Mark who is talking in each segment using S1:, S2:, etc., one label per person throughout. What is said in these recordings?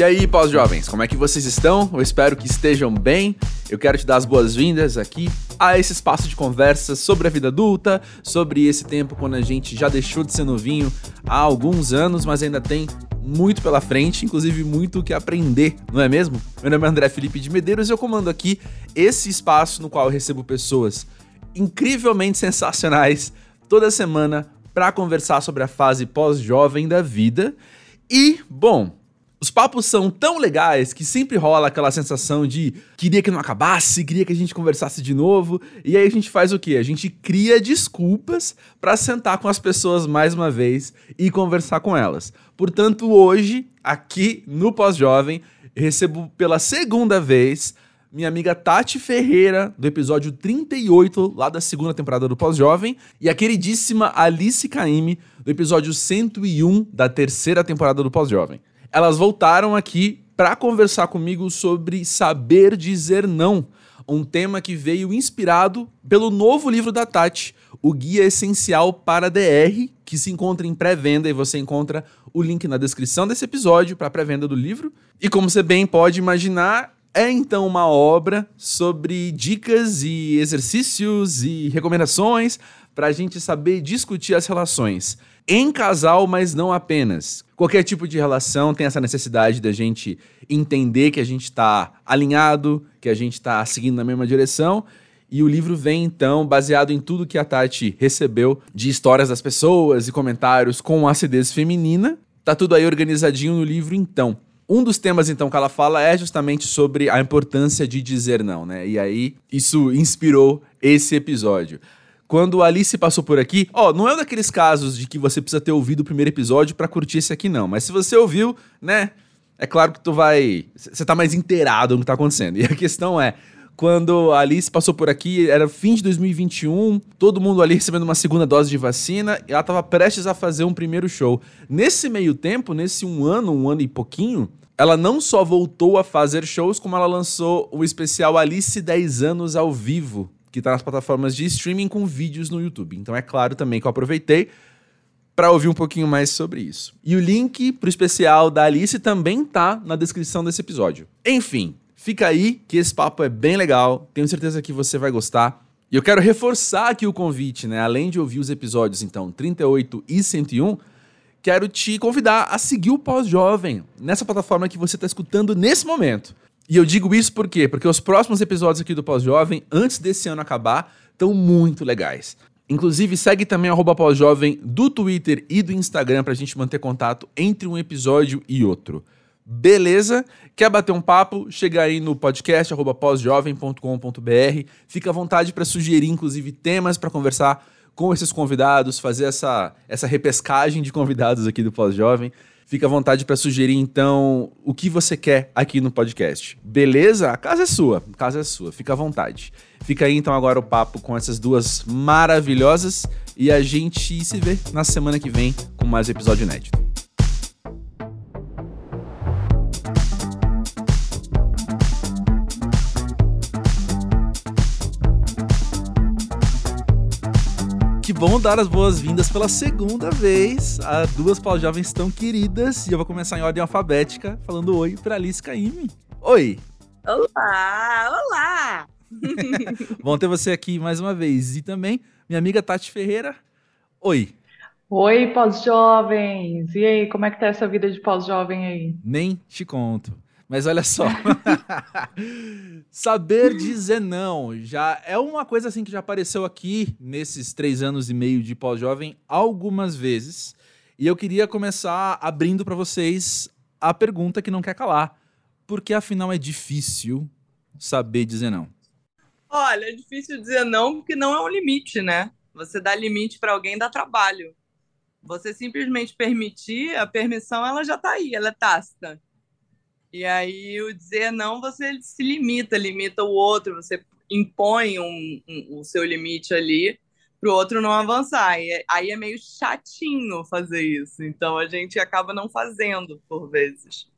S1: E aí, pós-jovens, como é que vocês estão? Eu espero que estejam bem. Eu quero te dar as boas-vindas aqui a esse espaço de conversa sobre a vida adulta, sobre esse tempo quando a gente já deixou de ser novinho há alguns anos, mas ainda tem muito pela frente, inclusive muito o que aprender, não é mesmo? Meu nome é André Felipe de Medeiros e eu comando aqui esse espaço no qual eu recebo pessoas incrivelmente sensacionais toda semana para conversar sobre a fase pós-jovem da vida. E, bom, os papos são tão legais que sempre rola aquela sensação de queria que não acabasse, queria que a gente conversasse de novo. E aí a gente faz o quê? A gente cria desculpas para sentar com as pessoas mais uma vez e conversar com elas. Portanto, hoje, aqui no Pós-Jovem, recebo pela segunda vez minha amiga Tati Ferreira, do episódio 38, lá da segunda temporada do Pós-Jovem, e a queridíssima Alice Caime, do episódio 101 da terceira temporada do Pós-Jovem elas voltaram aqui para conversar comigo sobre saber dizer não, um tema que veio inspirado pelo novo livro da Tati, o Guia Essencial para DR, que se encontra em pré-venda e você encontra o link na descrição desse episódio para pré-venda do livro. E como você bem pode imaginar, é então uma obra sobre dicas e exercícios e recomendações para a gente saber discutir as relações em casal, mas não apenas. Qualquer tipo de relação tem essa necessidade da gente entender que a gente está alinhado, que a gente está seguindo na mesma direção. E o livro vem, então, baseado em tudo que a Tati recebeu de histórias das pessoas e comentários com acidez feminina. Tá tudo aí organizadinho no livro, então. Um dos temas, então, que ela fala é justamente sobre a importância de dizer não, né? E aí, isso inspirou esse episódio. Quando a Alice passou por aqui, ó, não é um daqueles casos de que você precisa ter ouvido o primeiro episódio para curtir esse aqui, não. Mas se você ouviu, né? É claro que tu vai. Você tá mais inteirado no que tá acontecendo. E a questão é. Quando a Alice passou por aqui, era fim de 2021, todo mundo ali recebendo uma segunda dose de vacina, e ela estava prestes a fazer um primeiro show. Nesse meio tempo, nesse um ano, um ano e pouquinho, ela não só voltou a fazer shows, como ela lançou o especial Alice 10 anos ao vivo, que está nas plataformas de streaming com vídeos no YouTube. Então é claro também que eu aproveitei para ouvir um pouquinho mais sobre isso. E o link para o especial da Alice também tá na descrição desse episódio. Enfim, fica aí que esse papo é bem legal, tenho certeza que você vai gostar. E eu quero reforçar aqui o convite, né? Além de ouvir os episódios então 38 e 101, quero te convidar a seguir o Pós-Jovem nessa plataforma que você está escutando nesse momento. E eu digo isso por quê? Porque os próximos episódios aqui do Pós-Jovem, antes desse ano acabar, estão muito legais. Inclusive, segue também o Pós-Jovem do Twitter e do Instagram para a gente manter contato entre um episódio e outro. Beleza? Quer bater um papo? Chega aí no podcast pósjovem.com.br. Fica à vontade para sugerir, inclusive, temas para conversar com esses convidados, fazer essa, essa repescagem de convidados aqui do Pós-Jovem. Fica à vontade para sugerir, então, o que você quer aqui no podcast. Beleza? A casa é sua. A casa é sua. Fica à vontade. Fica aí, então, agora o papo com essas duas maravilhosas. E a gente se vê na semana que vem com mais episódio inédito. Bom dar as boas-vindas pela segunda vez a duas pós-jovens tão queridas. E eu vou começar em ordem alfabética, falando oi para Alice Caime. Oi!
S2: Olá! Olá!
S1: bom ter você aqui mais uma vez. E também minha amiga Tati Ferreira. Oi!
S3: Oi, pós-jovens! E aí, como é que tá essa vida de pós-jovem aí?
S1: Nem te conto. Mas olha só. Saber dizer não já é uma coisa assim que já apareceu aqui nesses três anos e meio de pós-jovem algumas vezes. E eu queria começar abrindo para vocês a pergunta que não quer calar. Por que afinal é difícil saber dizer não?
S2: Olha, é difícil dizer não porque não é um limite, né? Você dá limite para alguém dá trabalho. Você simplesmente permitir, a permissão ela já está aí, ela é tácita. E aí o dizer não, você se limita, limita o outro, você impõe um, um, o seu limite ali para o outro não avançar. E é, aí é meio chatinho fazer isso. Então a gente acaba não fazendo por vezes.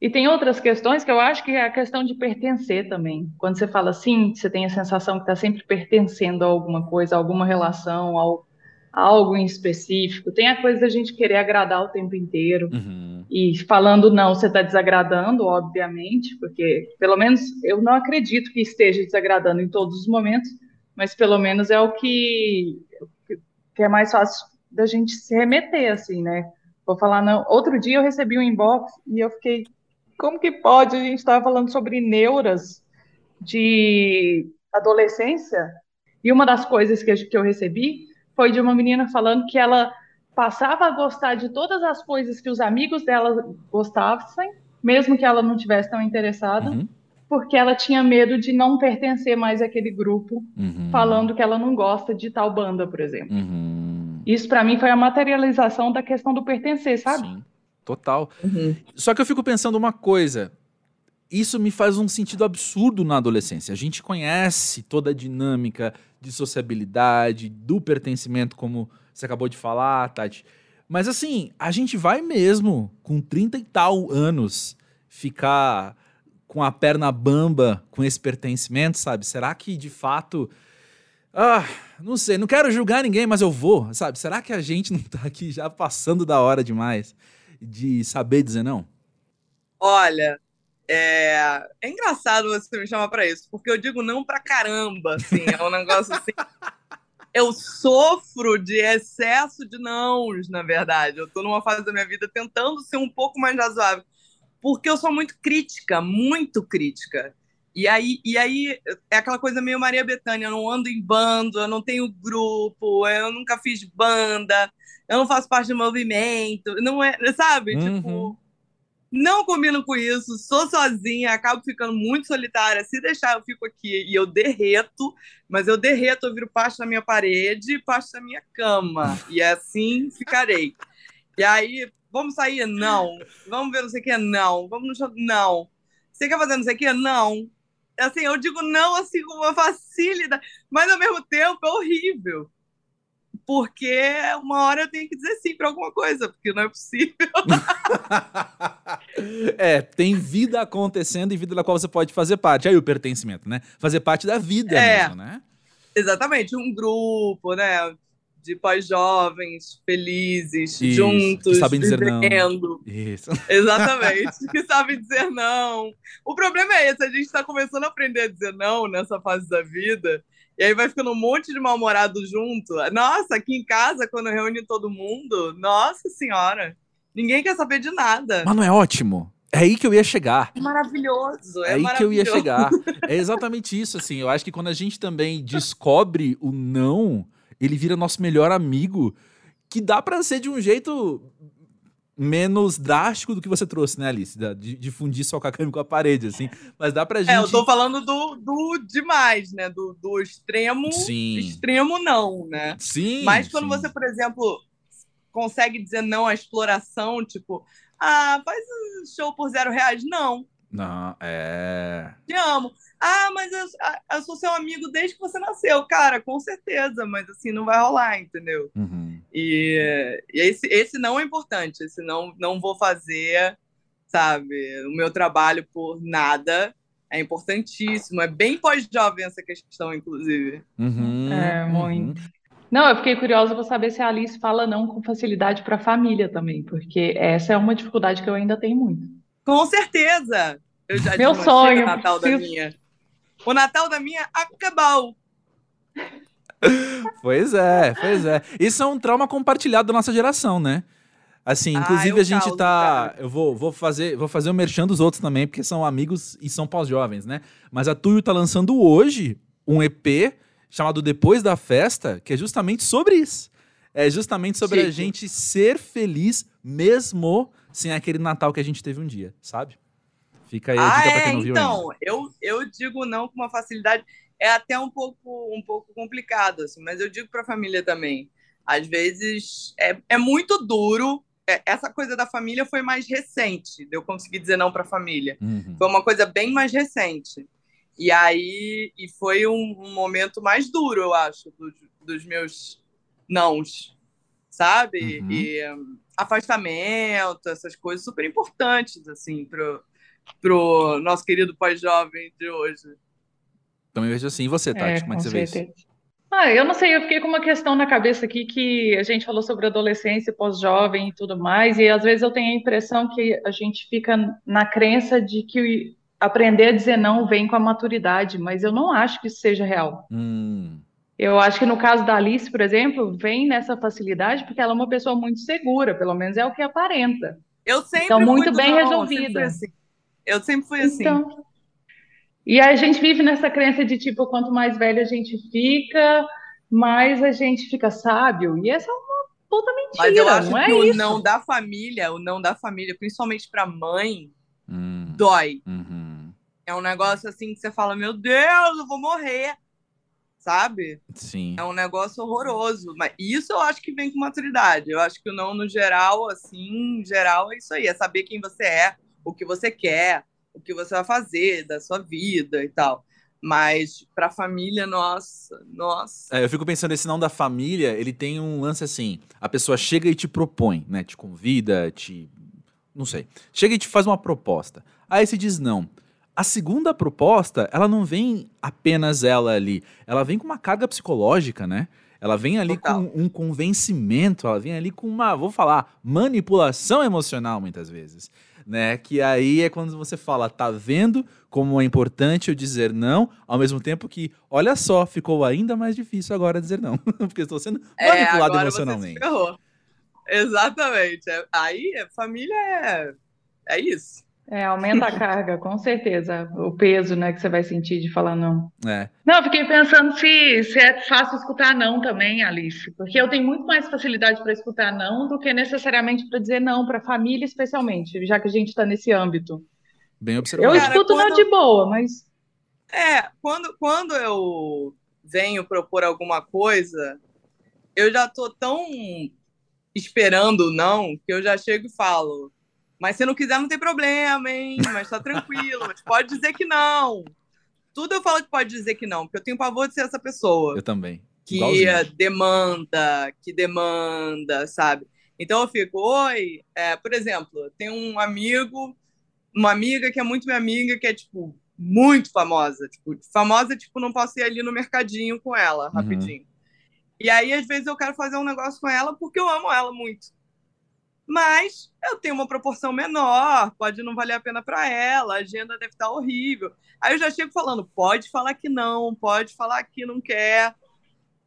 S3: E tem outras questões que eu acho que é a questão de pertencer também. Quando você fala assim, você tem a sensação que está sempre pertencendo a alguma coisa, a alguma relação, a algo em específico. Tem a coisa da gente querer agradar o tempo inteiro. Uhum. E falando não, você está desagradando, obviamente, porque pelo menos eu não acredito que esteja desagradando em todos os momentos, mas pelo menos é o que, que é mais fácil da gente se remeter, assim, né? Vou falar, não. Outro dia eu recebi um inbox e eu fiquei, como que pode? A gente estava falando sobre neuras de adolescência, e uma das coisas que eu recebi foi de uma menina falando que ela passava a gostar de todas as coisas que os amigos dela gostassem, mesmo que ela não tivesse tão interessada, uhum. porque ela tinha medo de não pertencer mais àquele grupo, uhum. falando que ela não gosta de tal banda, por exemplo. Uhum. Isso para mim foi a materialização da questão do pertencer, sabe? Sim,
S1: total. Uhum. Só que eu fico pensando uma coisa, isso me faz um sentido absurdo na adolescência. A gente conhece toda a dinâmica de sociabilidade, do pertencimento, como você acabou de falar, Tati. Mas assim, a gente vai mesmo, com 30 e tal anos, ficar com a perna bamba com esse pertencimento, sabe? Será que de fato. Ah, não sei, não quero julgar ninguém, mas eu vou, sabe? Será que a gente não tá aqui já passando da hora demais de saber dizer não?
S2: Olha, é, é engraçado você me chamar para isso, porque eu digo não pra caramba, assim, é um negócio assim. eu sofro de excesso de nãos, na verdade. Eu estou numa fase da minha vida tentando ser um pouco mais razoável, porque eu sou muito crítica, muito crítica. E aí, e aí é aquela coisa meio Maria Bethânia, eu não ando em bando, eu não tenho grupo, eu nunca fiz banda, eu não faço parte do movimento, não é, sabe? Uhum. Tipo, não combino com isso, sou sozinha, acabo ficando muito solitária. Se deixar, eu fico aqui e eu derreto, mas eu derreto, eu viro parte da minha parede e parte da minha cama. E assim ficarei. E aí, vamos sair? Não. Vamos ver não sei o que? Não. Vamos no show? Não. Você quer fazer não sei o que? Não. Assim, eu digo não assim com uma facilidade, mas ao mesmo tempo é horrível porque uma hora eu tenho que dizer sim para alguma coisa, porque não é possível.
S1: é, tem vida acontecendo e vida da qual você pode fazer parte. Aí o pertencimento, né? Fazer parte da vida é, mesmo, né?
S2: Exatamente, um grupo, né? De pós-jovens, felizes, Isso, juntos, que
S1: sabem dizer
S2: vivendo. não. Isso. Exatamente, que sabem dizer não. O problema é esse, a gente está começando a aprender a dizer não nessa fase da vida. E aí vai ficando um monte de mal-humorado junto. Nossa, aqui em casa, quando reúne todo mundo, nossa senhora, ninguém quer saber de nada.
S1: Mas não é ótimo? É aí que eu ia chegar.
S2: É maravilhoso.
S1: É, é aí
S2: maravilhoso.
S1: que eu ia chegar. É exatamente isso, assim. Eu acho que quando a gente também descobre o não, ele vira nosso melhor amigo, que dá para ser de um jeito menos drástico do que você trouxe, né, Alice? De, de fundir só cacame com a parede, assim. Mas dá pra gente. É,
S2: eu tô falando do, do demais, né? Do, do extremo. Sim. Extremo não, né?
S1: Sim.
S2: Mas quando
S1: sim.
S2: você, por exemplo, consegue dizer não à exploração, tipo, ah, faz um show por zero reais. Não.
S1: Não, é.
S2: Te amo. Ah, mas eu, eu, sou seu amigo desde que você nasceu. Cara, com certeza, mas assim, não vai rolar, entendeu? Uhum. E, e, esse, esse não é importante. Esse não, não vou fazer, sabe, o meu trabalho por nada. É importantíssimo. É bem pós-jovem essa questão, inclusive.
S3: Uhum, é, muito. Uhum. Não, eu fiquei curiosa para saber se a Alice fala não com facilidade para a família também, porque essa é uma dificuldade que eu ainda tenho muito.
S2: Com certeza!
S3: Eu já Meu sonho.
S2: O Natal preciso... da minha. O Natal da minha acabou.
S1: Pois é, pois é. Isso é um trauma compartilhado da nossa geração, né? Assim, ah, inclusive a gente causo, tá. Cara. Eu vou, vou fazer vou fazer o merchan dos outros também, porque são amigos e são pós-jovens, né? Mas a Tuyo tá lançando hoje um EP chamado Depois da Festa, que é justamente sobre isso. É justamente sobre Chico. a gente ser feliz mesmo sem aquele Natal que a gente teve um dia, sabe? Fica aí a dica ah, pra quem não viu
S2: então, ainda. eu, eu digo não com uma facilidade. É até um pouco, um pouco complicado, assim, mas eu digo para a família também. Às vezes é, é muito duro. É, essa coisa da família foi mais recente, de eu conseguir dizer não para a família. Uhum. Foi uma coisa bem mais recente. E aí e foi um, um momento mais duro, eu acho, dos, dos meus nãos, sabe? Uhum. E um, afastamento, essas coisas super importantes, assim, pro, pro nosso querido pós-jovem de hoje.
S1: Também vejo assim. E você, Tati, é, como é que você certeza. vê isso?
S3: Ah, eu não sei, eu fiquei com uma questão na cabeça aqui que a gente falou sobre adolescência, pós-jovem e tudo mais, e às vezes eu tenho a impressão que a gente fica na crença de que aprender a dizer não vem com a maturidade, mas eu não acho que isso seja real.
S1: Hum.
S3: Eu acho que no caso da Alice, por exemplo, vem nessa facilidade porque ela é uma pessoa muito segura, pelo menos é o que aparenta.
S2: Eu sempre
S3: Então,
S2: fui
S3: muito bem
S2: não, eu
S3: resolvida.
S2: sempre fui assim. Eu sempre fui assim.
S3: Então, e a gente vive nessa crença de tipo, quanto mais velho a gente fica, mais a gente fica sábio. E essa é uma puta mentira,
S2: Mas eu acho
S3: não é
S2: que o
S3: isso.
S2: não da família, o não da família, principalmente pra mãe,
S1: Hum.
S2: dói.
S1: Uhum.
S2: É um negócio assim que você fala, meu Deus, eu vou morrer. Sabe?
S1: Sim.
S2: É um negócio horroroso. Mas isso eu acho que vem com maturidade. Eu acho que o não, no geral, assim, em geral, é isso aí. É saber quem você é, o que você quer, o que você vai fazer da sua vida e tal. Mas pra família, nossa, nossa.
S1: É, eu fico pensando, esse não da família, ele tem um lance assim: a pessoa chega e te propõe, né? Te convida, te. Não sei. Chega e te faz uma proposta. Aí você diz não. A segunda proposta, ela não vem apenas ela ali. Ela vem com uma carga psicológica, né? Ela vem ali
S2: Total.
S1: com um convencimento, ela vem ali com uma, vou falar, manipulação emocional muitas vezes, né? Que aí é quando você fala, tá vendo como é importante eu dizer não, ao mesmo tempo que, olha só, ficou ainda mais difícil agora dizer não, porque estou sendo
S2: É,
S1: manipulado
S2: se
S1: emocionalmente.
S2: Exatamente. É- Aí, é- família é, é isso.
S3: É, aumenta a carga, com certeza, o peso, né, que você vai sentir de falar não.
S1: É.
S3: Não, eu fiquei pensando se, se é fácil escutar não também, Alice, porque eu tenho muito mais facilidade para escutar não do que necessariamente para dizer não para a família, especialmente, já que a gente está nesse âmbito.
S1: Bem
S3: Eu
S1: observado.
S2: Cara,
S3: escuto não
S2: quando-
S3: de boa, mas
S2: É, quando, quando eu venho propor alguma coisa, eu já tô tão esperando não que eu já chego e falo. Mas se não quiser, não tem problema, hein? Mas tá tranquilo, mas pode dizer que não. Tudo eu falo que pode dizer que não, porque eu tenho pavor de ser essa pessoa
S1: Eu também.
S2: que
S1: Igualzinho.
S2: demanda, que demanda, sabe? Então eu fico, oi, é, por exemplo, tem um amigo, uma amiga que é muito minha amiga, que é, tipo, muito famosa. Tipo, famosa, tipo, não posso ir ali no mercadinho com ela,
S1: Uhum.
S2: rapidinho. E aí, às vezes, eu quero fazer um negócio com ela porque eu amo ela muito. Mas eu tenho uma proporção menor, pode não valer a pena para ela, a agenda deve estar horrível. Aí eu já chego falando, pode falar que não, pode falar que não quer,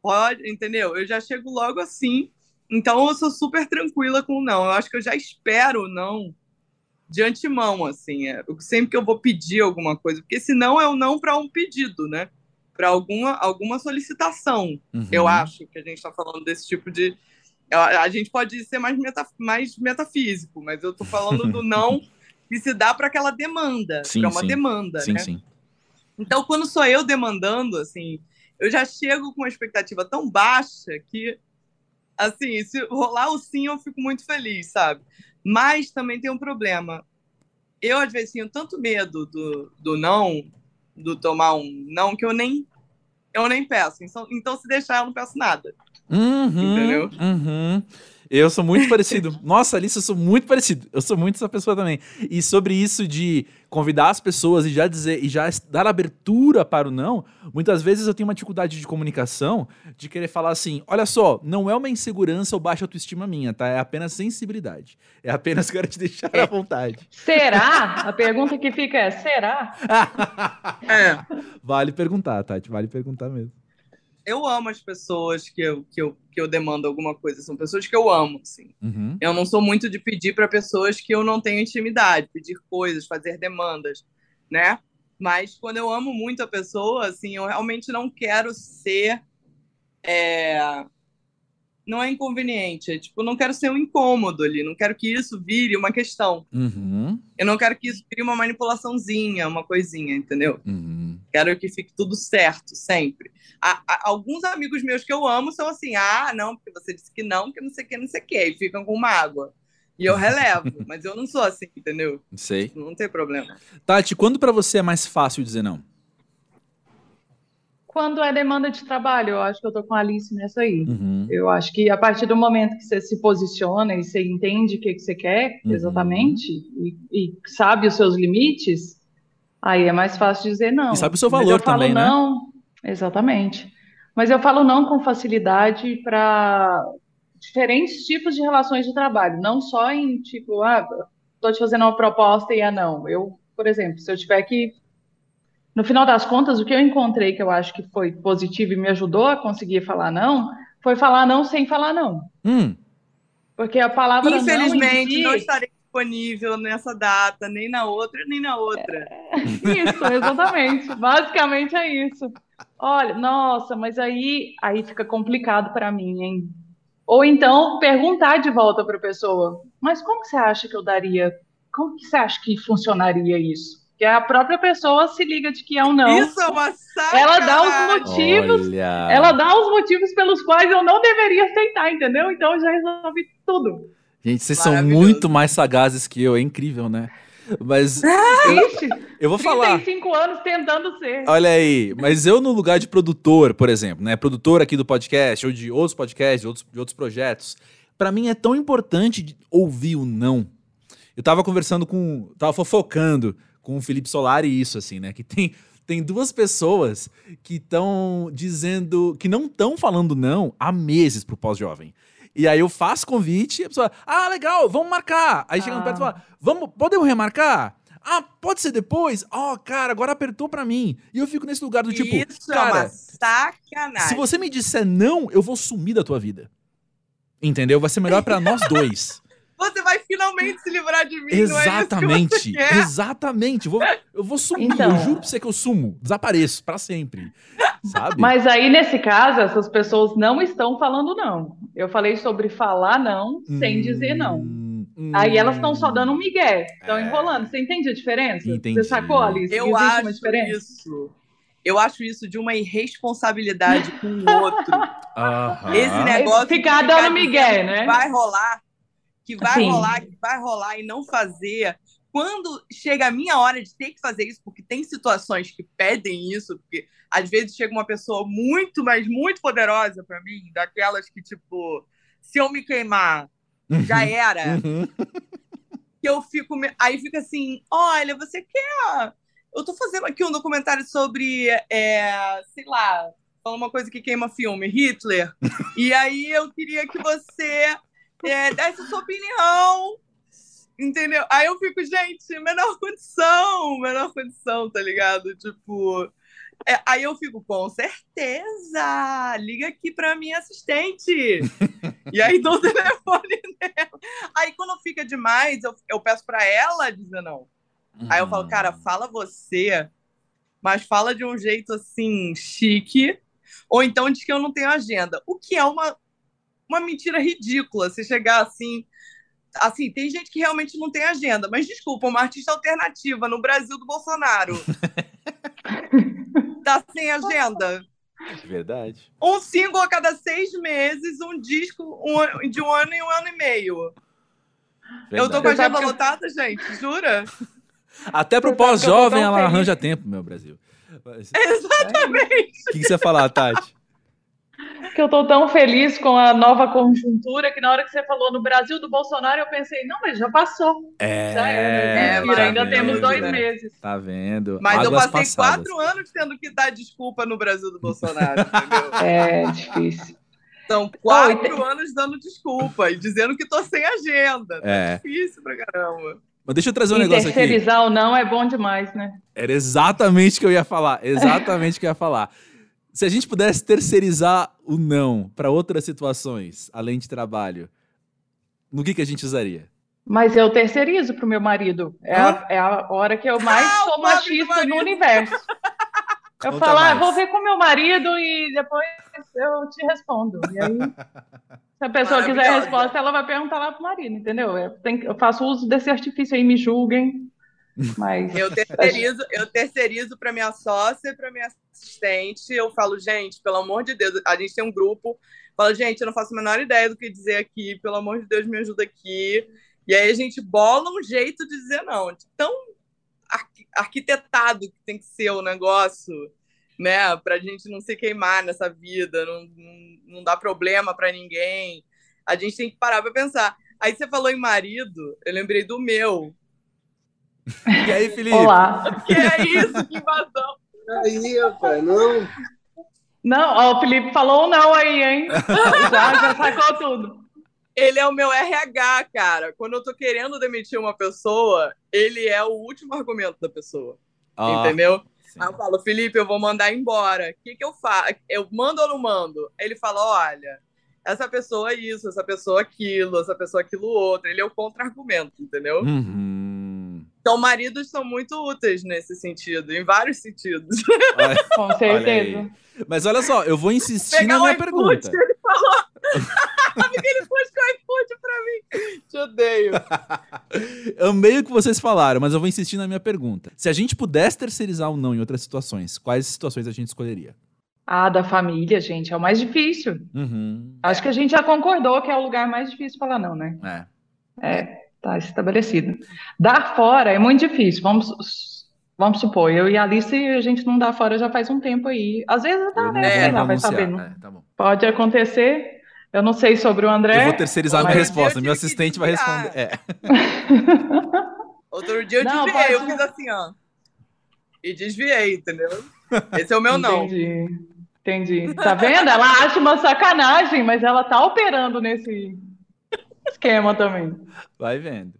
S2: pode, entendeu? Eu já chego logo assim. Então eu sou super tranquila com o não. Eu acho que eu já espero o não de antemão, assim. É, sempre que eu vou pedir alguma coisa, porque senão é o não para um pedido, né? Para alguma, alguma solicitação.
S1: Uhum.
S2: Eu acho que a gente está falando desse tipo de. A, a gente pode ser mais, meta, mais metafísico, mas eu estou falando do não que se dá para aquela demanda, para uma
S1: sim.
S2: demanda,
S1: Sim,
S2: né?
S1: sim.
S2: Então, quando sou eu demandando, assim, eu já chego com uma expectativa tão baixa que, assim, se rolar o sim, eu fico muito feliz, sabe? Mas também tem um problema. Eu, às vezes, tenho tanto medo do, do não, do tomar um não, que eu nem, eu nem peço. Então, então, se deixar, eu não peço nada.
S1: Uhum,
S2: Entendeu?
S1: Uhum. Eu sou muito parecido. Nossa, Alice, eu sou muito parecido. Eu sou muito essa pessoa também. E sobre isso de convidar as pessoas e já dizer e já dar abertura para o não, muitas vezes eu tenho uma dificuldade de comunicação de querer falar assim: olha só, não é uma insegurança ou baixa autoestima minha, tá? É apenas sensibilidade. É apenas quero te deixar à vontade.
S3: será? A pergunta que fica é, será?
S2: É.
S1: vale perguntar, Tati, vale perguntar mesmo.
S2: Eu amo as pessoas que eu, que, eu, que eu demando alguma coisa. São pessoas que eu amo, assim.
S1: Uhum.
S2: Eu não sou muito de pedir para pessoas que eu não tenho intimidade, pedir coisas, fazer demandas, né? Mas quando eu amo muito a pessoa, assim, eu realmente não quero ser. é, Não é inconveniente, é, tipo, não quero ser um incômodo ali, não quero que isso vire uma questão.
S1: Uhum.
S2: Eu não quero que isso vire uma manipulaçãozinha, uma coisinha, entendeu?
S1: Uhum.
S2: Quero que fique tudo certo, sempre. A- a- alguns amigos meus que eu amo são assim: ah, não, porque você disse que não, que não sei o que, não sei o que, e ficam com mágoa. E eu relevo, mas eu não sou assim, entendeu?
S1: Sei.
S2: Não tem problema.
S1: Tati, quando pra você é mais fácil dizer não?
S3: Quando é demanda de trabalho, eu acho que eu tô com a Alice nessa aí.
S1: Uhum.
S3: Eu acho que a partir do momento que você se posiciona e você entende o que, que você quer
S1: Uhum.
S3: exatamente e, e sabe os seus limites, aí é mais fácil dizer não.
S1: E sabe o seu valor
S3: eu falo
S1: também, né?
S3: não, exatamente. Mas eu falo não com facilidade para diferentes tipos de relações de trabalho, não só em tipo, ah, tô te fazendo uma proposta e é não. Eu, por exemplo, se eu tiver que no final das contas, o que eu encontrei que eu acho que foi positivo e me ajudou a conseguir falar não, foi falar não sem falar não.
S1: Hum.
S3: Porque a palavra
S2: Infelizmente,
S3: não,
S2: não estarei disponível nessa data, nem na outra, nem na outra.
S3: É, isso, exatamente. Basicamente é isso. Olha, nossa, mas aí, aí fica complicado para mim, hein? Ou então perguntar de volta para a pessoa, mas como que você acha que eu daria? Como que você acha que funcionaria isso? que a própria pessoa se liga de que é um não.
S2: Isso é uma saca!
S3: Ela dá os motivos, Olha. ela dá os motivos pelos quais eu não deveria aceitar, entendeu? Então eu já resolvi tudo.
S1: Gente, vocês são muito mais sagazes que eu, é incrível, né? Mas
S3: eu,
S1: eu vou falar.
S3: 35 anos tentando ser.
S1: Olha aí, mas eu no lugar de produtor, por exemplo, né, produtor aqui do podcast ou de outros podcasts, de outros, de outros projetos, para mim é tão importante ouvir o não. Eu tava conversando com, tava fofocando com o Felipe Solari isso, assim, né? Que tem, tem duas pessoas que estão dizendo que não estão falando não há meses pro pós-jovem. E aí eu faço convite e a pessoa, ah, legal, vamos marcar. Aí chega no perto e fala, vamos, podemos remarcar? Ah, pode ser depois? Ó, oh, cara, agora apertou para mim. E eu fico nesse lugar do tipo,
S2: Isso
S1: cara,
S2: é sacanagem.
S1: Se você me disser não, eu vou sumir da tua vida. Entendeu? Vai ser melhor para nós dois
S2: você vai finalmente se livrar de mim.
S1: Exatamente,
S2: é
S1: exatamente. Eu vou, eu vou sumir, então, eu juro pra você que eu sumo, desapareço para sempre. Sabe?
S3: Mas aí, nesse caso, essas pessoas não estão falando não. Eu falei sobre falar não sem hum, dizer não. Hum, aí elas estão só dando um migué, estão é... enrolando. Você entende a diferença?
S1: Entendi.
S3: Você sacou, Alice?
S2: Eu Existe acho uma diferença? isso. Eu acho isso de uma irresponsabilidade com o outro. Esse negócio.
S3: Ficar dando migué, né?
S2: Vai rolar que vai Sim. rolar, que vai rolar e não fazer. Quando chega a minha hora de ter que fazer isso, porque tem situações que pedem isso, porque às vezes chega uma pessoa muito, mas muito poderosa para mim, daquelas que, tipo, se eu me queimar, já uhum. era. Uhum. Que eu fico. Aí fica assim: olha, você quer. Eu tô fazendo aqui um documentário sobre, é, sei lá, falando uma coisa que queima filme, Hitler. e aí eu queria que você é, desse sua opinião. Entendeu? Aí eu fico, gente, menor condição, menor condição, tá ligado? Tipo. É, aí eu fico, com certeza, liga aqui pra minha assistente. e aí dou o telefone dela. Aí quando fica demais, eu, eu peço pra ela dizer não. Uhum. Aí eu falo, cara, hum. fala você, mas fala de um jeito assim, chique. Ou então diz que eu não tenho agenda. O que é uma uma mentira ridícula. Você chegar assim. Assim, tem gente que realmente não tem agenda, mas desculpa, uma artista alternativa no Brasil do Bolsonaro. tá sem agenda.
S1: Verdade.
S2: Um single a cada seis meses, um disco um, de um ano em um ano e meio. Verdade. Eu tô com a agenda lotada, gente, jura?
S1: Até pro pós-jovem ela feliz. arranja tempo, meu Brasil.
S2: Exatamente.
S1: O que, que você ia falar, Tati?
S3: Que eu estou tão feliz com a nova conjuntura que na hora que você falou no Brasil do Bolsonaro, eu pensei, não, mas já passou.
S1: É,
S3: já
S1: é,
S3: mentira, tá ainda vendo, temos dois né? meses.
S1: Tá vendo?
S2: Mas Águas eu passei passadas. quatro anos tendo que dar desculpa no Brasil do Bolsonaro, entendeu?
S3: É difícil.
S2: São quatro oh, anos dando desculpa e dizendo que tô sem agenda. Tá
S1: é.
S2: difícil pra caramba.
S1: Mas deixa eu trazer um e negócio
S3: aqui. Terceirizar ou não é bom demais, né?
S1: Era exatamente o que eu ia falar. Exatamente o que eu ia falar. Se a gente pudesse terceirizar o não para outras situações, além de trabalho, no que, que a gente usaria?
S3: Mas eu terceirizo pro meu marido. É, a, é a hora que eu mais ah, sou machista no universo. Eu falo, ah, vou ver com meu marido e depois eu te respondo. E aí, se a pessoa quiser a resposta, ela vai perguntar lá pro marido, entendeu? Eu, tenho, eu faço uso desse artifício aí, me julguem. Mas
S2: eu terceirizo, eu terceirizo para minha sócia para minha assistente. Eu falo, gente, pelo amor de Deus, a gente tem um grupo. Falo, gente, eu não faço a menor ideia do que dizer aqui. Pelo amor de Deus, me ajuda aqui. E aí a gente bola um jeito de dizer não. Tão arquitetado que tem que ser o negócio, né? Para a gente não se queimar nessa vida, não, não, não dá problema para ninguém. A gente tem que parar para pensar. Aí você falou em marido, eu lembrei do meu.
S1: E aí, Felipe?
S3: Olá.
S2: Que é isso? Que invasão.
S4: Aí, rapaz, não.
S3: Não, ó, o Felipe falou não aí, hein? já, já sacou tudo.
S2: Ele é o meu RH, cara. Quando eu tô querendo demitir uma pessoa, ele é o último argumento da pessoa. Oh, entendeu? Sim. Aí eu falo, Felipe, eu vou mandar embora. O que, que eu faço? Eu mando ou não mando? Ele fala: olha, essa pessoa é isso, essa pessoa é aquilo, essa pessoa é aquilo outro. Ele é o contra-argumento, entendeu?
S1: Uhum.
S2: Então, maridos são muito úteis nesse sentido, em vários sentidos.
S3: Olha, Com certeza.
S1: Mas olha só, eu vou insistir Pegar na minha pergunta.
S2: Ele falou. Porque ele buscou iFood pra mim. Te odeio.
S1: Amei o que vocês falaram, mas eu vou insistir na minha pergunta. Se a gente pudesse terceirizar o não em outras situações, quais situações a gente escolheria?
S3: Ah, da família, gente, é o mais difícil.
S1: Uhum.
S3: Acho que a gente já concordou que é o lugar mais difícil falar não, né?
S1: É.
S3: É, tá estabelecido. Dar fora é muito difícil. Vamos, vamos supor, eu e a Alice, a gente não dá fora já faz um tempo aí. Às vezes dá, né? Sei lá, vai saber. É, tá Pode acontecer. Eu não sei sobre o André.
S1: Eu vou terceirizar minha resposta. Meu assistente vai responder. É.
S2: Outro dia eu não, desviei, pode... eu fiz assim, ó. E desviei, entendeu? Esse é o meu não.
S3: Entendi. Entendi. Tá vendo? Ela acha uma sacanagem, mas ela tá operando nesse esquema também.
S1: Vai vendo.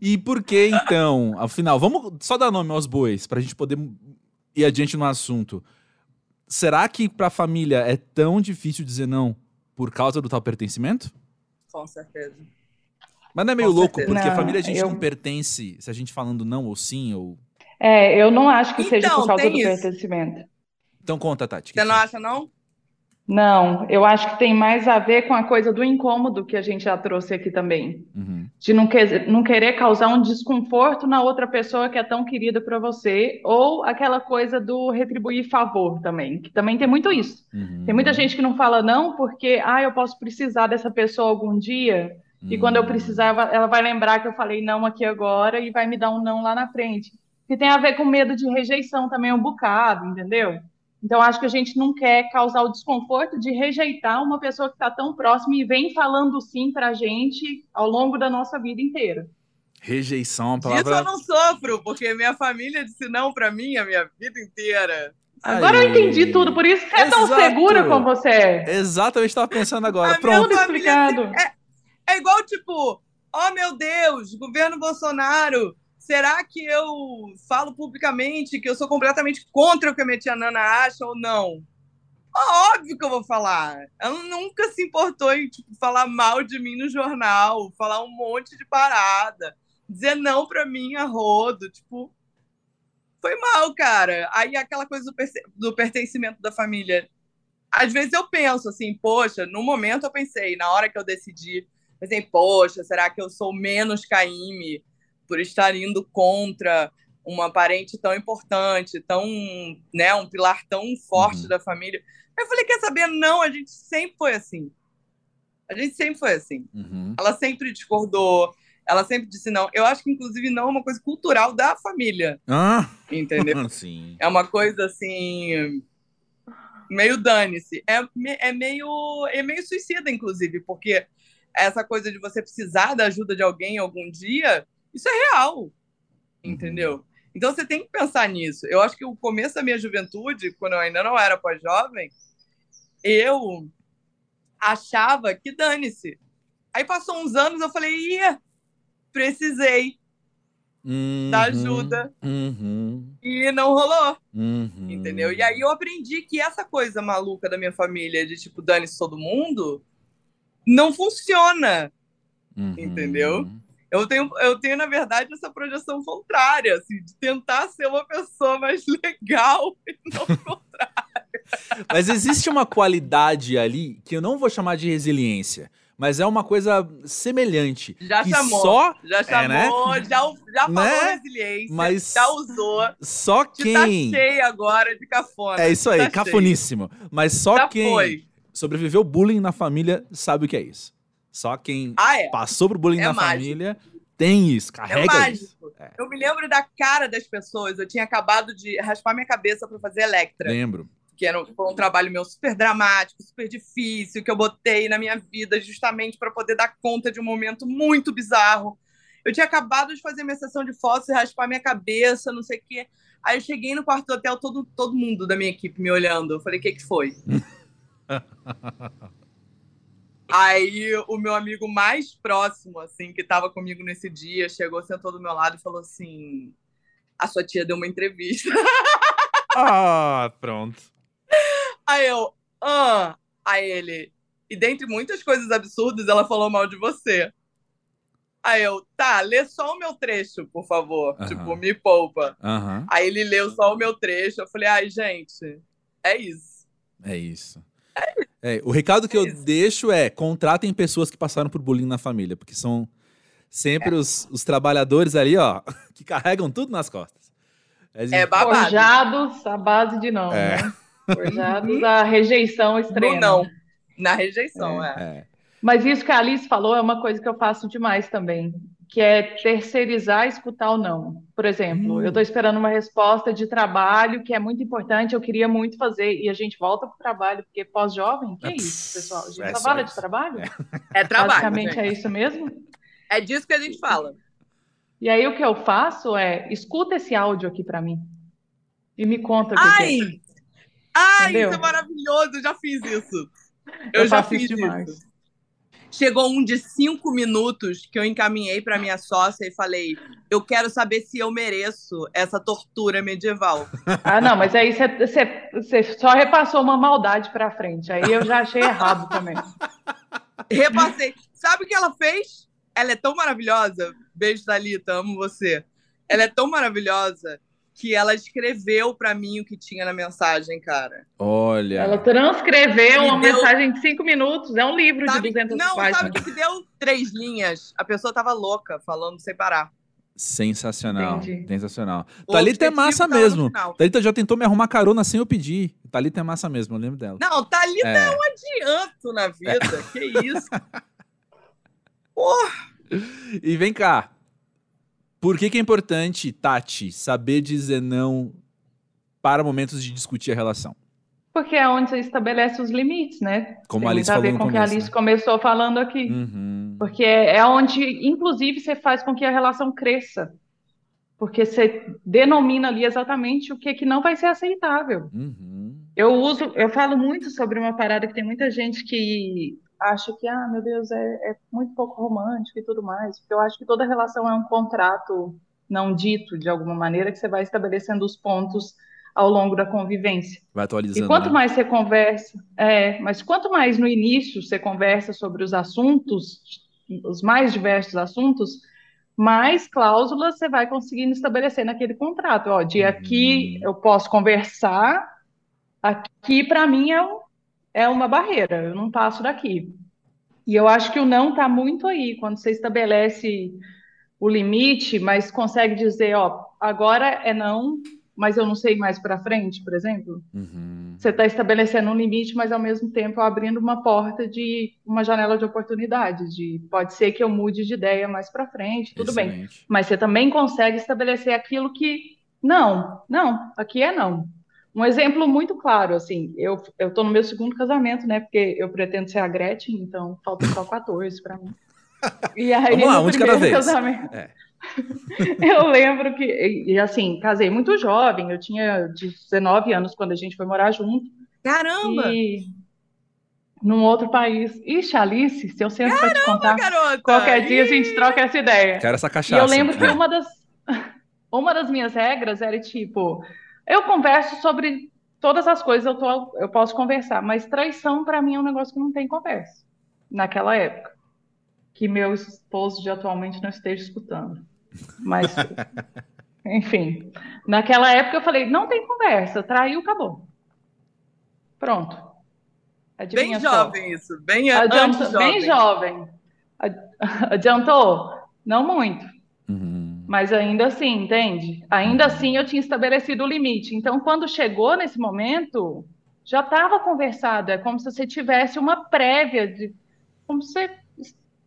S1: E por que então, afinal, vamos só dar nome aos bois para a gente poder ir adiante no assunto. Será que para a família é tão difícil dizer não por causa do tal pertencimento?
S2: Com certeza.
S1: Mas não é meio Com louco, certeza. porque não, a família a gente eu... não pertence, se a gente falando não ou sim, ou.
S3: É, eu não acho que então, seja por causa do isso. pertencimento.
S1: Então conta, Tati.
S2: Você não acha, não?
S3: Não, eu acho que tem mais a ver com a coisa do incômodo que a gente já trouxe aqui também.
S1: Uhum.
S3: De não, que, não querer causar um desconforto na outra pessoa que é tão querida para você, ou aquela coisa do retribuir favor também, que também tem muito isso.
S1: Uhum.
S3: Tem muita gente que não fala não porque, ah, eu posso precisar dessa pessoa algum dia, uhum. e quando eu precisar, ela vai lembrar que eu falei não aqui agora e vai me dar um não lá na frente. Que tem a ver com medo de rejeição também um bocado, entendeu? Então, acho que a gente não quer causar o desconforto de rejeitar uma pessoa que está tão próxima e vem falando sim para a gente ao longo da nossa vida inteira.
S1: Rejeição, é uma palavra...
S2: Isso eu não sofro, porque minha família disse não para mim a minha vida inteira.
S3: Agora eu entendi tudo, por isso que é tão segura como você é.
S1: Exatamente, estava pensando agora.
S2: A
S1: Pronto.
S2: Explicado. É, é igual, tipo, oh meu Deus, governo Bolsonaro será que eu falo publicamente que eu sou completamente contra o que a minha tia Nana acha ou não? Óbvio que eu vou falar. Ela nunca se importou em tipo, falar mal de mim no jornal, falar um monte de parada, dizer não para mim a rodo, tipo, foi mal, cara. Aí aquela coisa do, do pertencimento da família. Às vezes eu penso assim, poxa, no momento eu pensei, na hora que eu decidi, pensei, poxa, será que eu sou menos Caíme? Por estar indo contra uma parente tão importante, tão, né, um pilar tão forte uhum. da família. Eu falei, quer saber? Não, a gente sempre foi assim. A gente sempre foi assim.
S1: Uhum.
S2: Ela sempre discordou, ela sempre disse não. Eu acho que, inclusive, não é uma coisa cultural da família.
S1: Ah.
S2: Entendeu?
S1: Sim.
S2: É uma coisa assim. Meio dane-se. É, é, meio, é meio suicida, inclusive, porque essa coisa de você precisar da ajuda de alguém algum dia isso é real, entendeu? Uhum. Então você tem que pensar nisso. Eu acho que o começo da minha juventude, quando eu ainda não era pós-jovem, eu achava que dane-se. Aí passou uns anos, eu falei, ia, precisei
S1: uhum,
S2: da ajuda.
S1: Uhum,
S2: e não rolou.
S1: uhum.
S2: Entendeu? E aí eu aprendi que essa coisa maluca da minha família, de tipo, dane-se todo mundo, não funciona.
S1: Uhum.
S2: Entendeu? Eu tenho, eu tenho, na verdade, essa projeção contrária, assim, de tentar ser uma pessoa mais legal e não o contrário.
S1: Mas existe uma qualidade ali que eu não vou chamar de resiliência, mas é uma coisa semelhante.
S2: Já chamou,
S1: só,
S2: já chamou, é, né? já, já falou né? resiliência, mas já usou.
S1: Só
S2: tá
S1: quem...
S2: Tá cheio agora de cafona.
S1: É isso aí,
S2: tá
S1: cafoníssimo. Mas só
S2: já
S1: quem
S2: foi.
S1: sobreviveu bullying na família sabe o que é isso. Só quem
S2: ah, é.
S1: passou por bullying é na mágico. família tem isso, carrega é isso.
S2: É. Eu me lembro da cara das pessoas. Eu tinha acabado de raspar minha cabeça para fazer Electra.
S1: Lembro.
S2: Que era um, foi um trabalho meu super dramático, super difícil, que eu botei na minha vida justamente para poder dar conta de um momento muito bizarro. Eu tinha acabado de fazer minha sessão de fotos e raspar minha cabeça, não sei o quê. Aí eu cheguei no quarto do hotel, todo, todo mundo da minha equipe me olhando. Eu falei, o que, que foi? Aí o meu amigo mais próximo, assim, que estava comigo nesse dia, chegou, sentou do meu lado e falou assim: a sua tia deu uma entrevista.
S1: Ah, pronto.
S2: Aí eu, ah. Aí ele, e dentre muitas coisas absurdas, ela falou mal de você. Aí eu, tá, lê só o meu trecho, por favor.
S1: Aham.
S2: Tipo, me poupa.
S1: Aham.
S2: Aí ele leu só o meu trecho. Eu falei, ai, gente, é isso.
S1: É isso. É, o recado que eu
S2: isso.
S1: deixo é: contratem pessoas que passaram por bullying na família, porque são sempre os, os trabalhadores ali, ó, que carregam tudo nas costas.
S2: É babado.
S3: Forjados à base de não,
S1: É.
S3: né? Forjados à rejeição extrema.
S2: No não. Na rejeição, é.
S1: É.
S3: Mas isso que a Alice falou é uma coisa que eu faço demais também, que é terceirizar escutar o não. Por exemplo,
S1: Hum.
S3: eu estou esperando uma resposta de trabalho que é muito importante, eu queria muito fazer, e a gente volta para o trabalho, porque pós-jovem, que é
S1: É,
S3: isso, pessoal? A gente
S1: é só
S3: trabalha
S1: isso.
S3: de trabalho?
S2: É trabalho.
S3: Basicamente é isso mesmo?
S2: É disso que a gente fala.
S3: E aí o que eu faço é, escuta esse áudio aqui para mim e me conta o que
S2: Ai!
S3: que é.
S2: Ai,
S3: Entendeu?
S2: isso é maravilhoso, eu já fiz isso. Eu,
S3: Eu
S2: já fiz
S3: demais.
S2: isso. Chegou um de cinco minutos que eu encaminhei para minha sócia e falei: eu quero saber se eu mereço essa tortura medieval.
S3: Ah, não, mas aí você- só repassou uma maldade para frente, aí eu já achei errado também.
S2: Repassei. Sabe o que ela fez? Ela é tão maravilhosa. Beijo, Thalita, amo você. Ela é tão maravilhosa que ela escreveu para mim o que tinha na mensagem, cara.
S1: Olha.
S3: Ela transcreveu
S2: Me
S3: uma
S2: deu-
S3: mensagem de cinco minutos, é um livro de
S2: Sabe-
S3: 200
S2: não,
S3: páginas.
S2: sabe o que, deu? Três linhas. A pessoa tava louca, falando sem parar.
S1: Sensacional.
S3: Entendi.
S1: Sensacional.
S2: O
S1: Thalita é massa
S2: no
S1: mesmo. Thalita já tentou me arrumar carona sem eu pedir. Thalita é massa mesmo, eu lembro dela.
S2: Não, Thalita
S1: É.
S2: é um adianto na vida. Que isso? Porra,
S1: E vem cá. Por que, que é importante, Tati, saber dizer não para momentos de discutir a relação?
S3: Porque é onde você estabelece os limites, né?
S1: Como
S3: Tem
S1: a Alice
S3: a ver
S1: falou no
S3: com o que a
S1: começo,
S3: Alice
S1: né?
S3: começou falando aqui.
S1: Uhum.
S3: Porque é é onde, inclusive, você faz com que a relação cresça. Porque você denomina ali exatamente o que, que não vai ser aceitável.
S1: Uhum.
S3: Eu uso, eu falo muito sobre uma parada que tem muita gente que acha que, ah, meu Deus, é, é muito pouco romântico e tudo mais. Porque eu acho que toda relação é um contrato não dito, de alguma maneira, que você vai estabelecendo os pontos ao longo da convivência.
S1: Vai
S3: E
S1: atualizando.
S3: quanto
S1: né?
S3: mais você conversa, é, mas quanto mais no início você conversa sobre os assuntos, os mais diversos assuntos, mais cláusulas você vai conseguindo estabelecer naquele contrato. Ó, de aqui eu posso conversar, aqui para mim é, um- é uma barreira, eu não passo daqui. E eu acho que o não está muito aí, quando você estabelece o limite, mas consegue dizer, ó, agora é não, mas eu não sei mais para frente, por exemplo.
S1: Uhum.
S3: Você está estabelecendo um limite, mas ao mesmo tempo abrindo uma porta de uma janela de oportunidade. De pode ser que eu mude de ideia mais para frente, tudo bem.
S1: Excelente.
S3: Mas você também consegue estabelecer aquilo que não, não, aqui é não. Um exemplo muito claro, assim, eu eu estou no meu segundo casamento, né? Porque eu pretendo ser a Gretchen, então falta só 14 para mim. E aí
S1: Vamos lá, um de cada vez.
S3: casamento,
S1: É.
S3: eu lembro que, e, e, assim, casei muito jovem, eu tinha 19 anos quando a gente foi morar junto.
S2: caramba!
S3: E num outro país. Ixi, Alice, se eu sempre para te contar,
S2: garota!
S3: qualquer dia a gente troca essa ideia.
S1: Quero essa
S3: E
S1: cachaça.
S3: eu lembro que uma das, uma das minhas regras era tipo, eu converso sobre todas as coisas, eu, tô, eu posso conversar, mas traição para mim é um negócio que não tem conversa. Naquela época. Que meu esposo de atualmente não esteja escutando. Mas, enfim. Naquela época eu falei, não tem conversa, traiu, acabou. Pronto. Adivinha
S2: Bem
S3: só.
S2: jovem isso, bem jovem.
S3: bem jovem. Ad- Adiantou? Não muito.
S1: Uhum.
S3: Mas ainda assim, entende? Ainda assim eu tinha estabelecido o limite. Então, quando chegou nesse momento, já estava conversado. É como se você tivesse uma prévia de. Como se você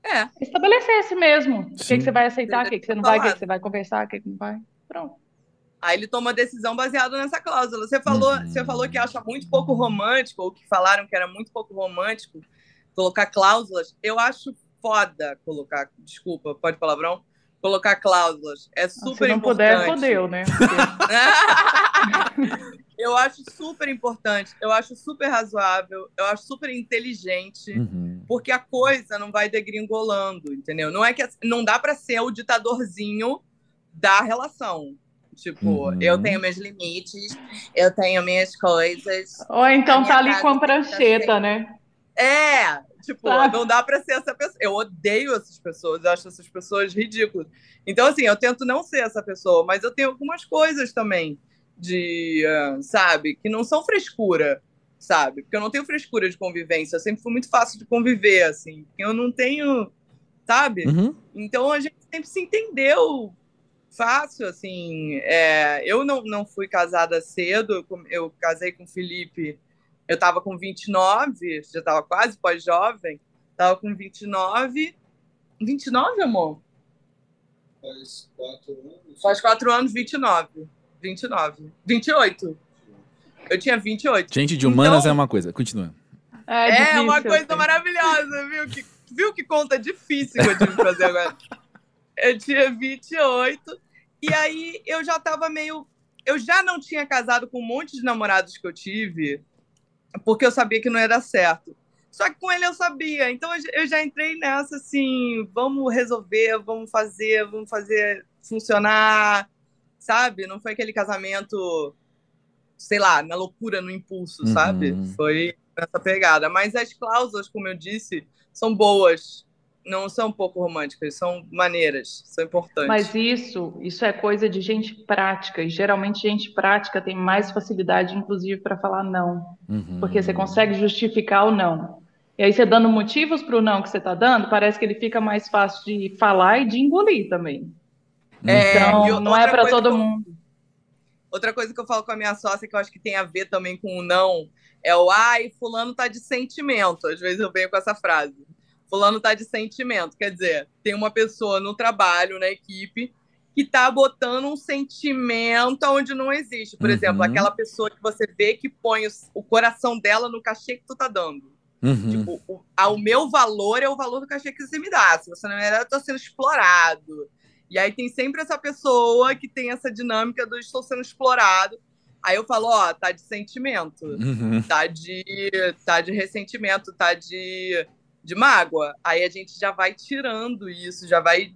S2: É,
S3: estabelecesse mesmo. O que, que você vai aceitar, o que, que você não vai, o que, que você vai conversar, o que, que não vai. Pronto.
S2: Aí ele toma decisão baseada nessa cláusula. Você falou,
S1: Uhum.
S2: você falou que acha muito pouco romântico, ou que falaram que era muito pouco colocar cláusulas. Eu acho foda colocar, desculpa, pode palavrão? Colocar cláusulas. É super
S3: Se não
S2: importante.
S3: puder, fodeu, né?
S2: eu acho super importante, eu acho super razoável, eu acho super inteligente,
S1: Uhum.
S2: porque a coisa não vai degringolando, entendeu? Não é que não dá para ser o ditadorzinho da relação. Tipo,
S1: Uhum.
S2: eu tenho meus limites, eu tenho minhas coisas.
S3: Ou então tá ali com a
S2: tá
S3: prancheta, né?
S2: É, tipo, não dá pra ser essa pessoa. Eu odeio essas pessoas, eu acho essas pessoas ridículas. Então, assim, eu tento não ser essa pessoa, mas eu tenho algumas coisas também de, ah, sabe, que não são frescura, sabe? Porque eu não tenho frescura de convivência, eu sempre fui muito fácil de conviver, assim. Eu não tenho, sabe?
S1: Uhum.
S2: Então a gente sempre se entendeu fácil, assim. É, eu não, não fui casada cedo, eu eu casei com o Felipe, eu estava com 29, já estava quase pós-jovem, estava com 29. 29, amor?
S4: Faz quatro anos.
S2: Faz quatro anos, 29. 29. 28. Eu tinha 28.
S1: Gente de humanas
S2: Então-
S1: é uma coisa. Continua.
S3: É,
S2: É uma coisa maravilhosa, viu? Que, viu que conta difícil que eu tive que fazer agora? Eu tinha 28, e aí eu já tava meio. Eu já não tinha casado com um monte de namorados que eu tive, porque eu sabia que não ia dar certo. Só que com ele eu sabia, então eu já- entrei nessa assim: vamos resolver, vamos fazer, vamos fazer funcionar, sabe? Não foi aquele casamento, sei lá, na loucura, no impulso,
S1: Uhum.
S2: sabe? Foi nessa pegada. Mas as cláusulas, como eu disse, são boas. Não são pouco românticas, são maneiras, são importantes.
S3: Mas isso, isso é coisa de gente prática. E geralmente gente prática tem mais facilidade, inclusive, para falar não.
S1: Uhum.
S3: Porque você consegue justificar o não. E aí você dando motivos para o não que você está dando, parece que ele fica mais fácil de falar e de engolir também.
S2: É,
S3: Então, não é para todo
S2: eu-
S3: mundo.
S2: Outra coisa que eu falo com a minha sócia, que eu acho que tem a ver também com o não, é o ai, fulano tá de sentimento. Às vezes eu venho com essa frase. Fulano tá de sentimento. Quer dizer, tem uma pessoa no trabalho, na equipe, que tá botando um sentimento onde não existe. Por
S1: Uhum.
S2: exemplo, aquela pessoa que você vê que põe o, o coração dela no cachê que tu tá dando.
S1: Uhum.
S2: Tipo, o, a- o meu valor é o valor do cachê que você me dá. Se você não me dá, eu tô sendo explorado. E aí tem sempre essa pessoa que tem essa dinâmica do estou sendo explorado. Aí eu falo, ó, tá de sentimento,
S1: Uhum.
S2: tá de, tá de ressentimento, tá de, de mágoa. Aí a gente já vai tirando isso, já vai,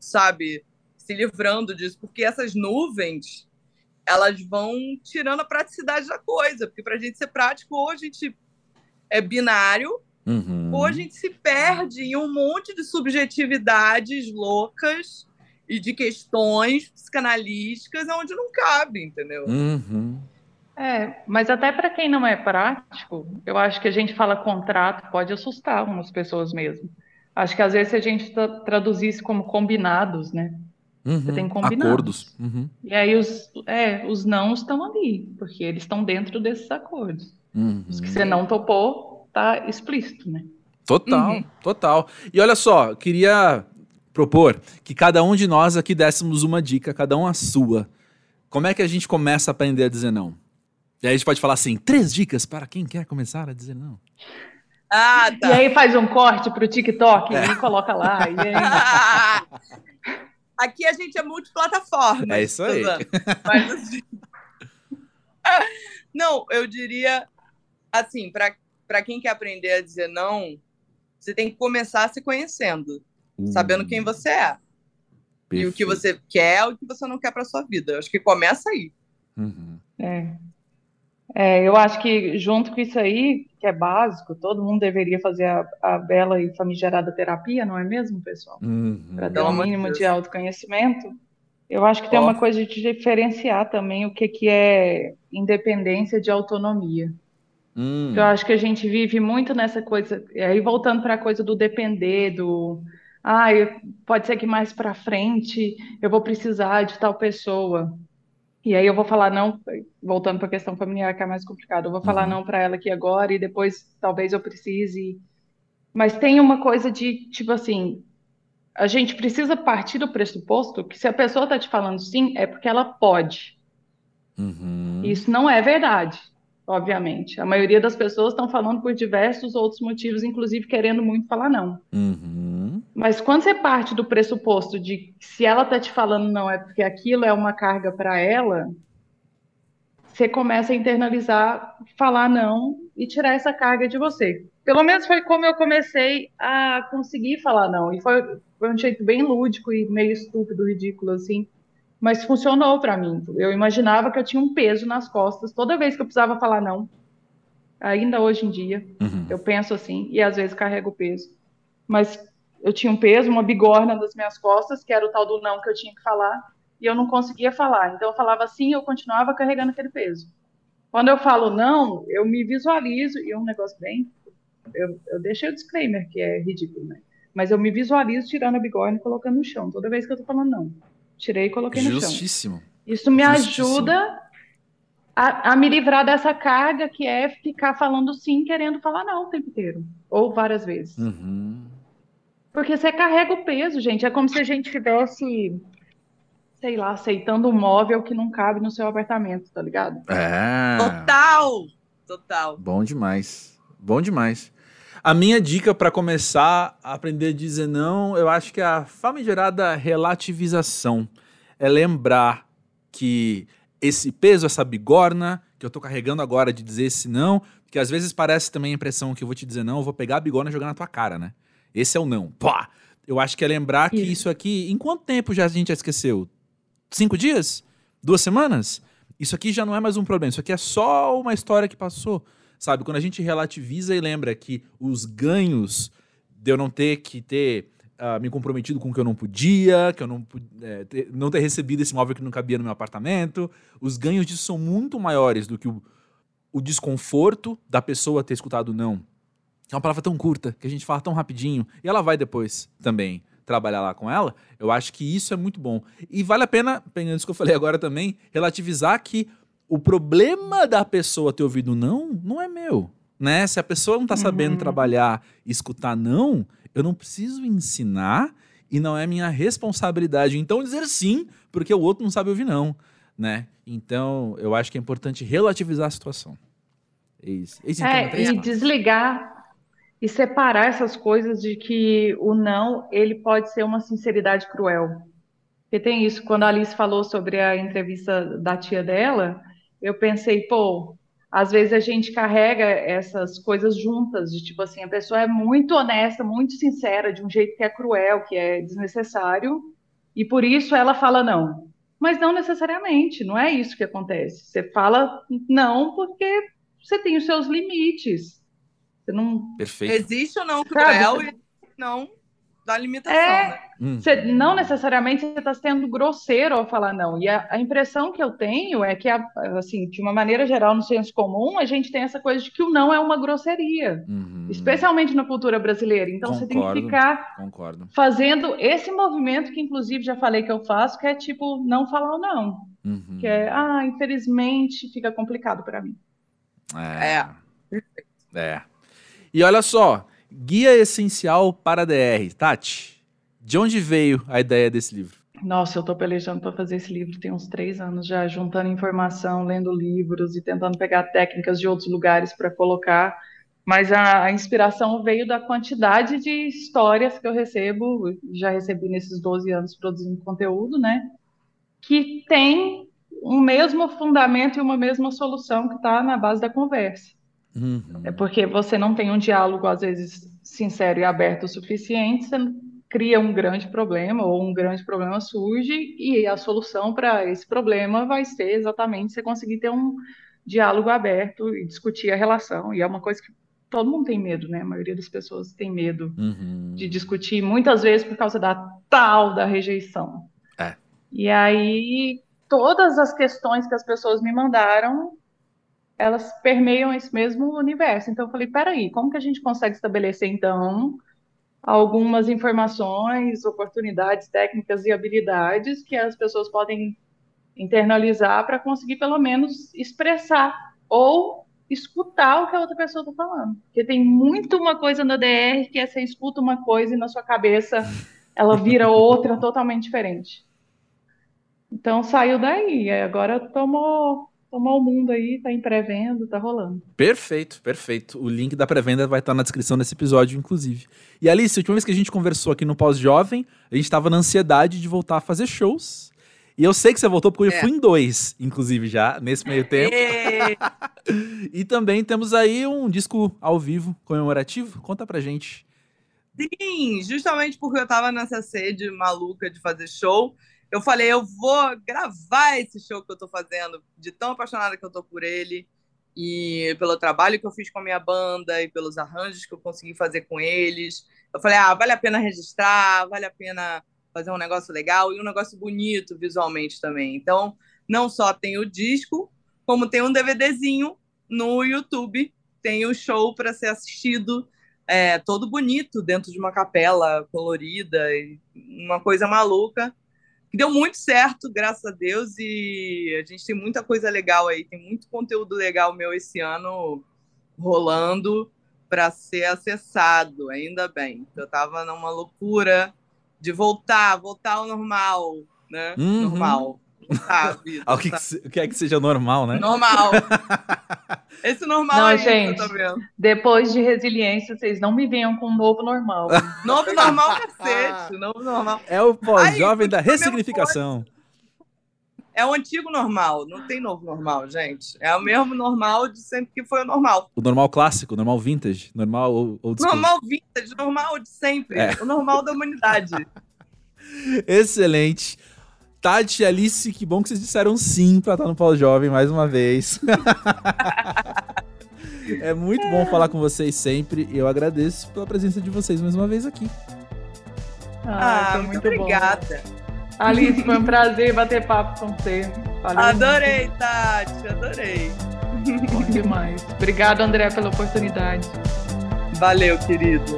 S2: sabe, se livrando disso, porque essas nuvens, elas vão tirando a praticidade da coisa, porque pra gente ser prático, ou a gente é binário,
S1: Uhum.
S2: ou a gente se perde em um monte de subjetividades loucas e de questões psicanalísticas onde não cabe, entendeu?
S1: Uhum.
S3: É, mas até para quem não é prático, eu acho que a gente fala contrato pode assustar umas pessoas mesmo. Acho que às vezes se a gente tra- traduzisse como combinados, né?
S1: Uhum.
S3: tem combinados.
S1: Acordos. Uhum.
S3: E aí os, é, os não estão ali, porque eles estão dentro desses acordos.
S1: Uhum.
S3: Os que você não topou, tá explícito, né?
S1: Total,
S2: Uhum.
S1: total. E olha só, queria propor que cada um de nós aqui dessemos uma dica, cada um a sua. Como é que a gente começa a aprender a dizer não? E aí a gente pode falar assim, três dicas para quem quer começar a dizer não.
S2: Ah,
S3: E
S2: tá.
S3: aí faz um corte pro TikTok e coloca lá. E aí,
S2: Aqui a gente é multiplataforma.
S1: É isso aí.
S2: Mas, assim, Não, eu diria assim, para quem quer aprender a dizer não, você tem que começar se conhecendo, sabendo quem você é e o que
S1: Perfeito.
S2: você quer, e o que você não quer para sua vida. Eu acho que começa aí.
S1: Uhum.
S3: é. É, eu acho que junto com isso aí, que é básico, todo mundo deveria fazer a, a bela e famigerada terapia, não é mesmo, pessoal?
S1: Uhum.
S3: Para ter
S2: Pelo
S3: um mínimo
S2: Deus.
S3: de autoconhecimento. Eu acho que tem uma coisa de diferenciar também o que, que é independência de autonomia.
S1: Hum.
S3: Eu acho que a gente vive muito nessa coisa, e aí voltando para a coisa do depender, do ah, eu- pode ser que mais para frente eu vou precisar de tal pessoa. E aí eu vou falar não, voltando para a questão familiar que é mais complicado, eu vou falar
S1: Uhum.
S3: não para ela aqui agora e depois talvez eu precise. Mas tem uma coisa de tipo assim, a gente precisa partir do pressuposto que se a pessoa está te falando sim, é porque ela pode.
S1: Uhum.
S3: Isso não é verdade. Obviamente. A maioria das pessoas estão falando por diversos outros motivos, inclusive querendo muito falar não.
S1: Uhum.
S3: Mas quando você parte do pressuposto de que se ela está te falando não é porque aquilo é uma carga para ela, você começa a internalizar, falar não e tirar essa carga de você. Pelo menos foi como eu comecei a conseguir falar não. E foi, foi um jeito bem lúdico e meio estúpido, ridículo, assim. Mas funcionou para mim. Eu imaginava que eu tinha um peso nas costas toda vez que eu precisava falar não. Ainda hoje em dia,
S1: Uhum.
S3: eu penso assim, e às vezes carrego o peso. Mas eu tinha um peso, uma bigorna nas minhas costas, que era o tal do não que eu tinha que falar, e eu não conseguia falar. Então eu falava assim e eu continuava carregando aquele peso. Quando eu falo não, eu me visualizo, e é um negócio bem. Eu, eu deixei o disclaimer, que é ridículo, né? Mas eu me visualizo tirando a bigorna e colocando no chão, toda vez que eu tô falando não. Tirei e coloquei no chão.
S1: Justíssimo.
S3: Isso me
S1: Justíssimo.
S3: ajuda a, a me livrar dessa carga que é ficar falando sim, querendo falar não o tempo inteiro, ou várias vezes.
S1: Uhum.
S3: Porque você carrega o peso, gente. É como se a gente tivesse, sei lá, aceitando um móvel que não cabe no seu apartamento, tá ligado?
S1: É.
S2: Total! Total.
S1: Bom demais. Bom demais. A minha dica para começar a aprender a dizer não, eu acho que é a famigerada relativização. É lembrar que esse peso, essa bigorna que eu tô carregando agora de dizer esse não, porque às vezes parece também a impressão que eu vou te dizer não, eu vou pegar a bigorna e jogar na tua cara, né? Esse é o não. Pá! Eu acho que é lembrar que
S3: Isso.
S1: isso aqui, em quanto tempo já a gente já esqueceu? Cinco dias? Duas semanas? Isso aqui já não é mais um problema, isso aqui é só uma história que passou. Sabe, quando a gente relativiza e lembra que os ganhos de eu não ter que ter ah, me comprometido com o que eu não podia, que eu não, é, ter, não ter recebido esse móvel que não cabia no meu apartamento, os ganhos disso são muito maiores do que o, o desconforto da pessoa ter escutado não. É uma palavra tão curta, que a gente fala tão rapidinho, e ela vai depois também trabalhar lá com ela. Eu acho que isso é muito bom. E vale a pena, pegando isso que eu falei agora também, relativizar que o problema da pessoa ter ouvido não, não é meu. Né? Se a pessoa não tá sabendo
S3: Uhum.
S1: trabalhar e escutar não, eu não preciso ensinar e não é minha responsabilidade. Então dizer sim, porque o outro não sabe ouvir não, né? Então, eu acho que é importante relativizar a situação. É isso. Esse então,
S3: É,
S1: três
S3: e
S1: passos.
S3: desligar e separar essas coisas de que o não, ele pode ser uma sinceridade cruel. Porque tem isso, quando a Alice falou sobre a entrevista da tia dela, eu pensei, pô, às vezes a gente carrega essas coisas juntas, de tipo assim, a pessoa é muito honesta, muito sincera, de um jeito que é cruel, que é desnecessário, e por isso ela fala não. Mas não necessariamente, não é isso que acontece. Você fala não porque você tem os seus limites. Você não.
S1: Perfeito.
S2: Existe ou não
S3: Sabe,
S2: cruel
S3: você-
S2: e não da limitação,
S3: É.
S2: né?
S1: Hum.
S3: Você, não necessariamente você está sendo grosseiro ao falar não. E a, a impressão que eu tenho é que, a- assim, de uma maneira geral, no senso comum, a gente tem essa coisa de que o não é uma grosseria,
S1: Uhum.
S3: especialmente na cultura brasileira. Então você tem que
S1: Concordo.
S3: ficar
S1: Concordo.
S3: fazendo esse movimento que, inclusive, já falei que eu faço, que é tipo não falar o não.
S1: Uhum.
S3: Que é, ah, infelizmente fica complicado para mim.
S1: É. É. E olha só, Guia Essencial para DR. Tati, de onde veio a ideia desse livro?
S3: Nossa, eu tô pelejando para fazer esse livro tem uns três anos já, juntando informação, lendo livros e tentando pegar técnicas de outros lugares para colocar. Mas a, a inspiração veio da quantidade de histórias que eu recebo, já recebi nesses 12 anos produzindo conteúdo, né? Que tem um mesmo fundamento e uma mesma solução que está na base da conversa.
S1: Uhum.
S3: É porque você não tem um diálogo, às vezes, sincero e aberto o suficiente, você cria um grande problema, ou um grande problema surge, e a solução para esse problema vai ser exatamente você conseguir ter um diálogo aberto e discutir a relação. E é uma coisa que todo mundo tem medo, né? A maioria das pessoas tem medo
S1: Uhum.
S3: de discutir, muitas vezes por causa da tal da rejeição.
S1: É.
S3: E aí, todas as questões que as pessoas me mandaram, elas permeiam esse mesmo universo. Então, eu falei, peraí, como que a gente consegue estabelecer, então, algumas informações, oportunidades, técnicas e habilidades que as pessoas podem internalizar para conseguir, pelo menos, expressar ou escutar o que a outra pessoa está falando. Porque tem muito uma coisa no DR que é você escuta uma coisa e na sua cabeça ela vira outra totalmente diferente. Então saiu daí. Agora tomou, tomar o mundo aí, tá em pré-venda, tá rolando.
S1: Perfeito, perfeito. O link da pré-venda vai estar na descrição desse episódio, inclusive. E Alice, a última vez que a gente conversou aqui no Pós-Jovem, a gente tava na ansiedade de voltar a fazer shows. E eu sei que você voltou porque eu
S2: É.
S1: fui em dois, inclusive, já, nesse meio tempo. E também temos aí um disco ao vivo comemorativo. Conta pra gente.
S2: Sim, justamente porque eu tava nessa sede maluca de fazer show, eu falei, eu vou gravar esse show que eu tô fazendo, de tão apaixonada que eu tô por ele, e pelo trabalho que eu fiz com a minha banda, e pelos arranjos que eu consegui fazer com eles. Eu falei, ah, vale a pena registrar, vale a pena fazer um negócio legal e um negócio bonito visualmente também. Então, não só tem o disco, como tem um DVDzinho no YouTube, tem o show para ser assistido é, todo bonito dentro de uma capela colorida, uma coisa maluca. Deu muito certo, graças a Deus, e a gente tem muita coisa legal aí, tem muito conteúdo legal meu esse ano rolando para ser acessado, ainda bem. Eu tava numa loucura de voltar, voltar ao normal, né?
S1: Uhum.
S2: Normal. À vida,
S1: Ah, O que, que se- o que é que seja normal, né?
S2: Normal. Esse normal
S3: Não,
S2: aí
S3: gente.
S2: que eu tô vendo.
S3: Depois de resiliência, vocês não me venham com um novo normal.
S2: Novo normal cacete, novo normal.
S1: É o pós-jovem da ressignificação.
S2: É o antigo normal, não tem novo normal, gente. É o mesmo normal de sempre que foi o normal.
S1: O normal clássico, o normal vintage, normal ou old school.
S2: Normal vintage, normal de sempre.
S1: É.
S2: O normal da humanidade.
S1: Excelente. Tati e Alice, que bom que vocês disseram sim pra estar no pós-jovem mais uma vez. é muito bom falar com vocês sempre e eu agradeço pela presença de vocês mais uma vez aqui.
S2: Ah,
S3: foi
S2: muito, obrigada.
S3: Alice, foi um prazer bater papo com você. Valeu
S2: Adorei, Tati, adorei.
S3: muito, Bom demais. Obrigado, André, pela oportunidade.
S2: Valeu, querido.